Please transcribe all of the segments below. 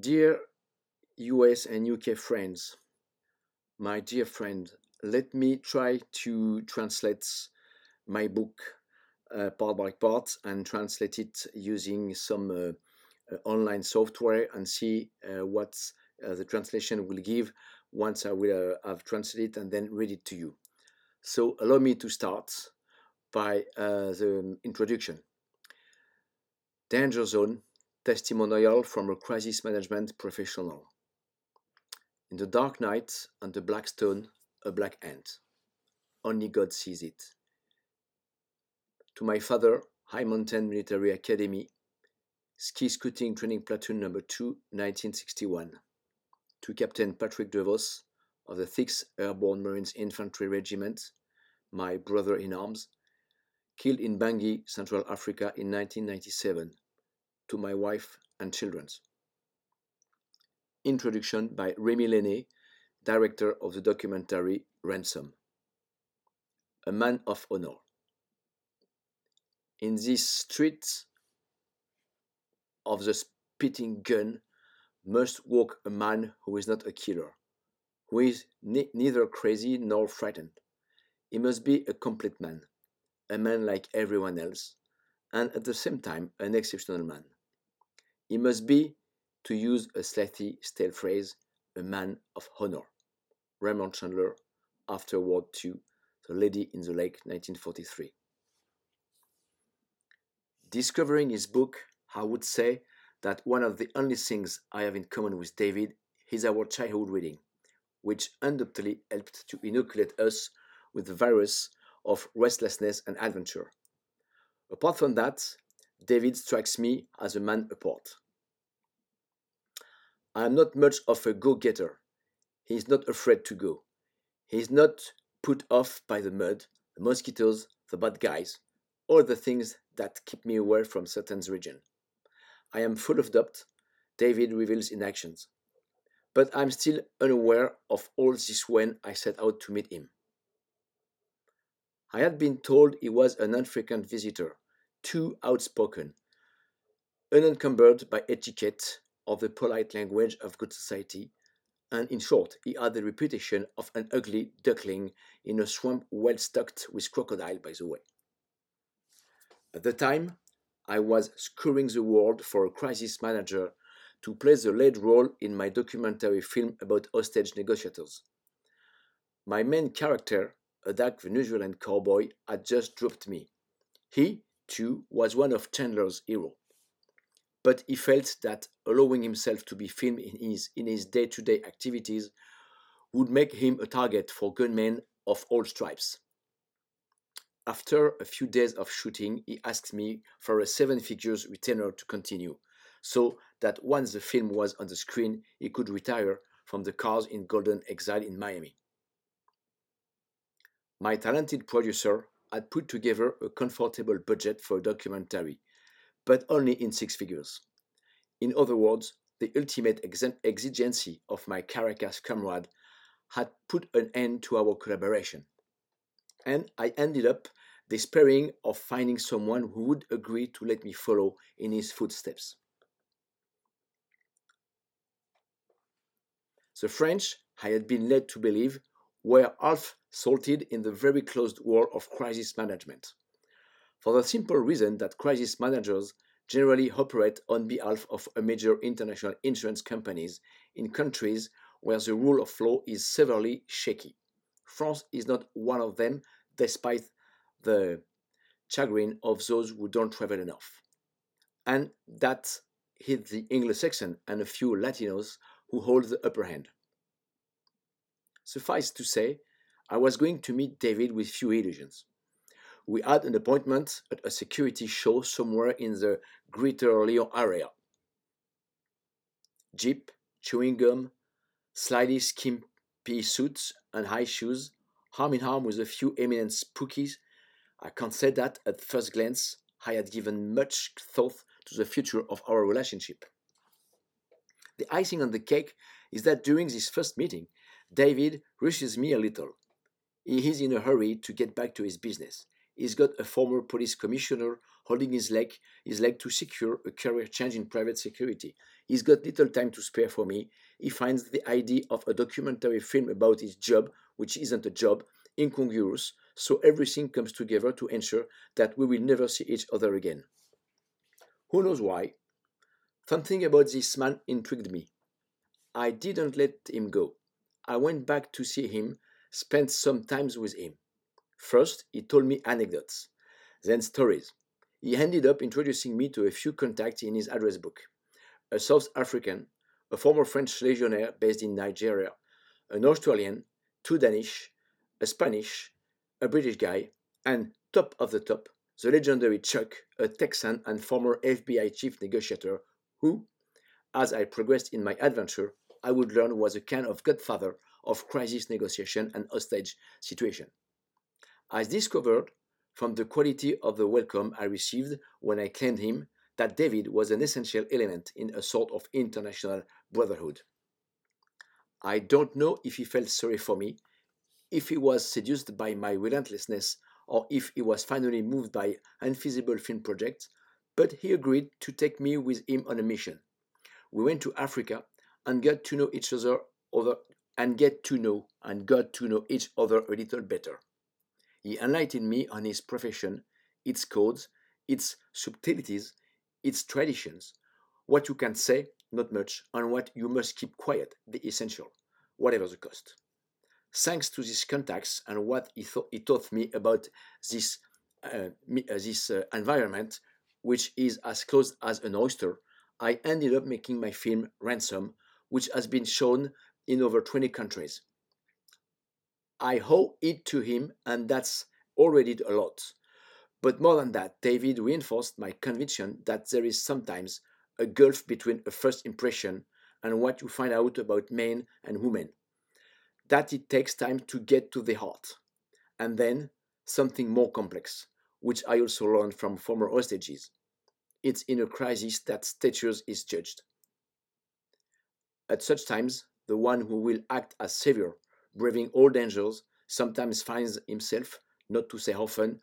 Dear US and UK friends, my dear friend, let me try to translate my book uh, part by part and translate it using some uh, uh, online software and see uh, what uh, the translation will give once I will have translated and then read it to you. So allow me to start by the introduction. Danger Zone testimonial from a crisis management professional. In the dark night, on the black stone, a black ant. Only God sees it. To my father, High Mountain Military Academy, Ski Scouting Training Platoon Number 2, 1961. To Captain Patrick DeVos of the 6th Airborne Marines Infantry Regiment, my brother in arms, killed in Bangui, Central Africa in 1997 to my wife and children. Introduction by Rémi Laine, director of the documentary Ransom. A man of honor. In this street of the spitting gun must walk a man who is not a killer, who is ne neither crazy nor frightened. He must be a complete man, a man like everyone else, and at the same time an exceptional man. He must be, to use a slightly stale phrase, a man of honor. Raymond Chandler, after World II, The Lady in the Lake, 1943. Discovering his book, I would say that one of the only things I have in common with David is our childhood reading, which undoubtedly helped to inoculate us with the virus of restlessness and adventure. Apart from that, David strikes me as a man apart. I am not much of a go getter. He is not afraid to go. He is not put off by the mud, the mosquitoes, the bad guys, or the things that keep me away from certain region. I am full of doubt, David reveals in actions. But I'm still unaware of all this when I set out to meet him. I had been told he was an unfrequent visitor, too outspoken, unencumbered by etiquette or the polite language of good society, and in short, he had the reputation of an ugly duckling in a swamp well stocked with crocodile, by the way. At the time, I was scouring the world for a crisis manager to play the lead role in my documentary film about hostage negotiators. My main character, a dark Venezuelan cowboy, had just dropped me. He, too, was one of Chandler's heroes but he felt that allowing himself to be filmed in his in his day-to-day activities would make him a target for gunmen of all stripes. After a few days of shooting, he asked me for a seven figures retainer to continue, so that once the film was on the screen, he could retire from the cars in Golden Exile in Miami. My talented producer had put together a comfortable budget for a documentary but only in six figures. In other words, the ultimate exigency of my Caracas comrade had put an end to our collaboration. And I ended up despairing of finding someone who would agree to let me follow in his footsteps. The French, I had been led to believe, were half salted in the very closed world of crisis management for the simple reason that crisis managers generally operate on behalf of a major international insurance companies in countries where the rule of law is severely shaky. France is not one of them, despite the chagrin of those who don't travel enough. And that hit the Anglo-Saxon and a few Latinos who hold the upper hand. Suffice to say, I was going to meet David with few illusions we had an appointment at a security show somewhere in the Greater Lyon area. Jeep, chewing gum, slightly skimpy suits, and high shoes, arm in arm with a few eminent spookies. I can't say that at first glance I had given much thought to the future of our relationship. The icing on the cake is that during this first meeting, David rushes me a little. He is in a hurry to get back to his business he's got a former police commissioner holding his leg, his leg to secure a career change in private security. He's got little time to spare for me. He finds the idea of a documentary film about his job, which isn't a job, incongruous, so everything comes together to ensure that we will never see each other again. Who knows why? Something about this man intrigued me. I didn't let him go. I went back to see him, spent some time with him. First, he told me anecdotes, then stories. He ended up introducing me to a few contacts in his address book a South African, a former French legionnaire based in Nigeria, an Australian, two Danish, a Spanish, a British guy, and top of the top, the legendary Chuck, a Texan and former FBI chief negotiator who, as I progressed in my adventure, I would learn was a kind of godfather of crisis negotiation and hostage situation. I discovered from the quality of the welcome I received when I claimed him that David was an essential element in a sort of international brotherhood. I don't know if he felt sorry for me, if he was seduced by my relentlessness, or if he was finally moved by unfeasible film projects, but he agreed to take me with him on a mission. We went to Africa and got to know each other over and get to know and got to know each other a little better. He enlightened me on his profession, its codes, its subtleties, its traditions, what you can say, not much, and what you must keep quiet, the essential, whatever the cost. Thanks to these contacts and what he, th- he taught me about this, uh, uh, this uh, environment, which is as close as an oyster, I ended up making my film Ransom, which has been shown in over 20 countries. I owe it to him, and that's already a lot. But more than that, David reinforced my conviction that there is sometimes a gulf between a first impression and what you find out about men and women. That it takes time to get to the heart. And then something more complex, which I also learned from former hostages. It's in a crisis that status is judged. At such times, the one who will act as savior, braving all dangers, sometimes finds himself, not to say often,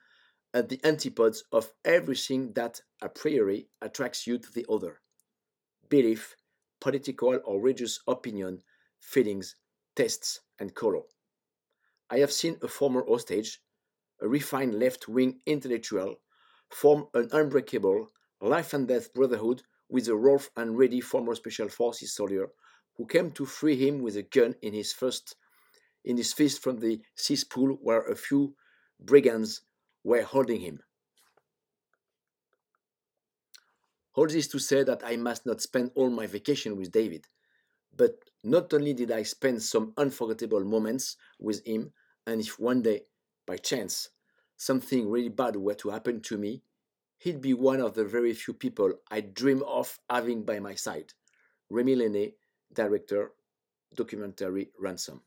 at the antipodes of everything that a priori attracts you to the other belief, political or religious opinion, feelings, tastes, and color. I have seen a former hostage, a refined left wing intellectual, form an unbreakable, life and death brotherhood with a rough and ready former special forces soldier who came to free him with a gun in his first in his fist from the cesspool where a few brigands were holding him. All this to say that I must not spend all my vacation with David, but not only did I spend some unforgettable moments with him, and if one day, by chance, something really bad were to happen to me, he'd be one of the very few people I dream of having by my side. Rémi Laine, director, documentary Ransom.